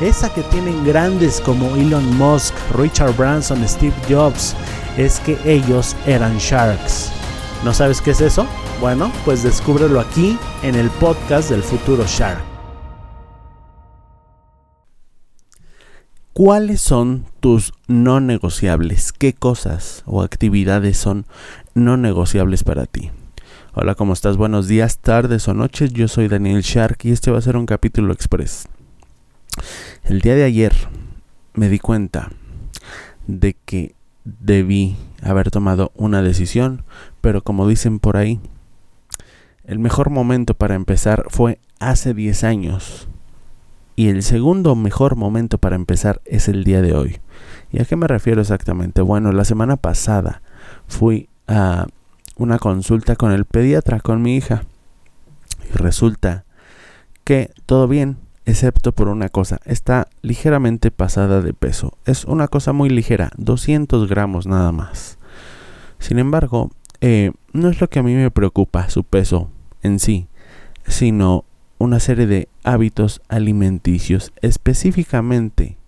esa que tienen grandes como Elon Musk, Richard Branson, Steve Jobs, es que ellos eran sharks. ¿No sabes qué es eso? Bueno, pues descúbrelo aquí en el podcast del futuro Shark. ¿Cuáles son tus no negociables? ¿Qué cosas o actividades son no negociables para ti? Hola, ¿cómo estás? Buenos días, tardes o noches. Yo soy Daniel Shark y este va a ser un capítulo express. El día de ayer me di cuenta de que debí haber tomado una decisión, pero como dicen por ahí, el mejor momento para empezar fue hace 10 años y el segundo mejor momento para empezar es el día de hoy. ¿Y a qué me refiero exactamente? Bueno, la semana pasada fui a una consulta con el pediatra, con mi hija, y resulta que todo bien, excepto por una cosa, está ligeramente pasada de peso. Es una cosa muy ligera, 200 gramos nada más. Sin embargo, eh, no es lo que a mí me preocupa su peso en sí, sino una serie de hábitos alimenticios, específicamente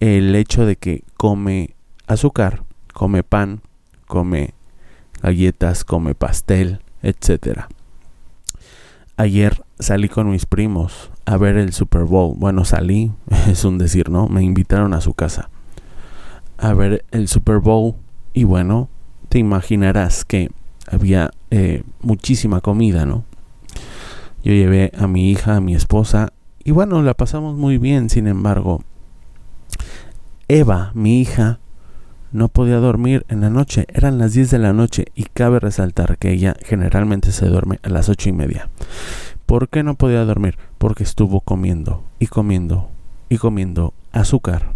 el hecho de que come azúcar, come pan, come galletas, come pastel, etcétera. Ayer salí con mis primos a ver el Super Bowl. Bueno, salí, es un decir, ¿no? Me invitaron a su casa a ver el Super Bowl y bueno, te imaginarás que había eh, muchísima comida, ¿no? Yo llevé a mi hija, a mi esposa y bueno, la pasamos muy bien, sin embargo, Eva, mi hija, no podía dormir en la noche. Eran las 10 de la noche y cabe resaltar que ella generalmente se duerme a las ocho y media. ¿Por qué no podía dormir? Porque estuvo comiendo y comiendo y comiendo azúcar.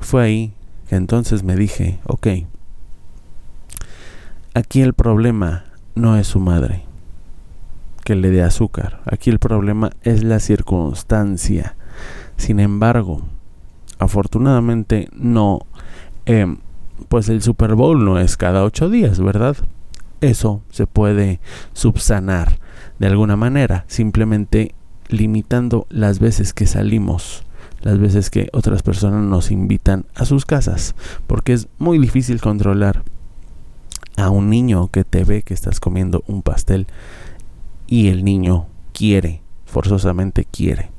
Fue ahí que entonces me dije, ok, aquí el problema no es su madre que le dé azúcar. Aquí el problema es la circunstancia. Sin embargo, afortunadamente no Em, pues el Super Bowl no es cada ocho días, ¿verdad? Eso se puede subsanar de alguna manera, simplemente limitando las veces que salimos, las veces que otras personas nos invitan a sus casas, porque es muy difícil controlar a un niño que te ve que estás comiendo un pastel y el niño quiere, forzosamente quiere.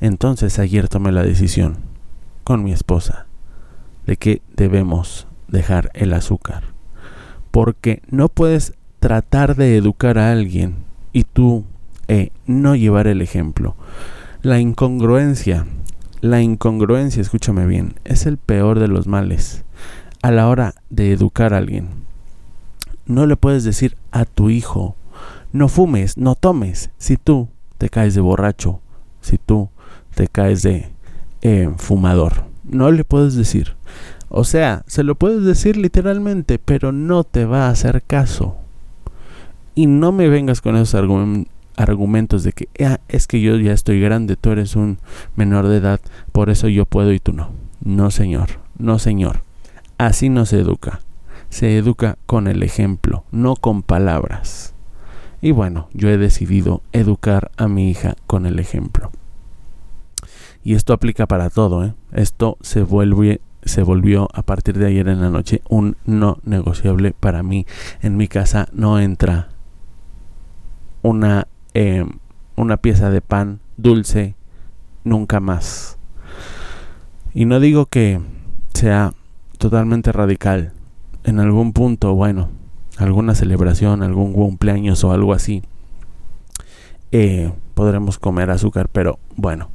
Entonces ayer tomé la decisión con mi esposa de que debemos dejar el azúcar. Porque no puedes tratar de educar a alguien y tú eh, no llevar el ejemplo. La incongruencia, la incongruencia, escúchame bien, es el peor de los males. A la hora de educar a alguien, no le puedes decir a tu hijo, no fumes, no tomes, si tú te caes de borracho, si tú te caes de eh, fumador. No le puedes decir. O sea, se lo puedes decir literalmente, pero no te va a hacer caso. Y no me vengas con esos argumentos de que ah, es que yo ya estoy grande, tú eres un menor de edad, por eso yo puedo y tú no. No, señor, no, señor. Así no se educa. Se educa con el ejemplo, no con palabras. Y bueno, yo he decidido educar a mi hija con el ejemplo. Y esto aplica para todo, ¿eh? Esto se volvió a partir de ayer en la noche un no negociable para mí. En mi casa no entra una, em, una pieza de pan dulce nunca más. Y no digo que sea totalmente radical. En algún punto, bueno, alguna celebración, algún cumpleaños o algo así, eh, podremos comer azúcar, pero bueno,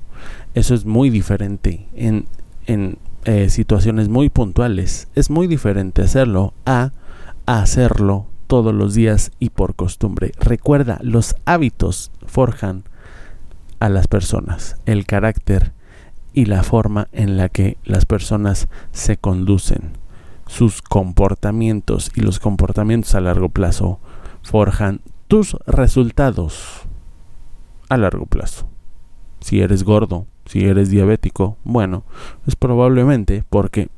eso es muy diferente en, en eh, situaciones muy puntuales. Es muy diferente hacerlo a hacerlo todos los días y por costumbre. Recuerda, los hábitos forjan a las personas, el carácter y la forma en la que las personas se conducen. Sus comportamientos y los comportamientos a largo plazo forjan tus resultados a largo plazo. Si eres gordo, si eres diabético, bueno, es probablemente porque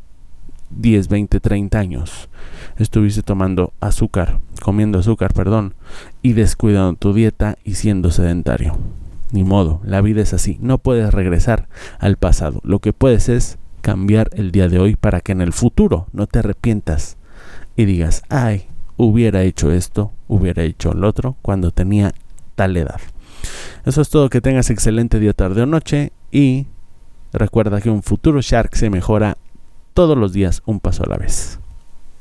10, 20, 30 años estuviste tomando azúcar, comiendo azúcar, perdón, y descuidando tu dieta y siendo sedentario. Ni modo, la vida es así, no puedes regresar al pasado. Lo que puedes es cambiar el día de hoy para que en el futuro no te arrepientas y digas, ay, hubiera hecho esto, hubiera hecho lo otro cuando tenía tal edad. Eso es todo, que tengas excelente día, tarde o noche y recuerda que un futuro Shark se mejora todos los días un paso a la vez.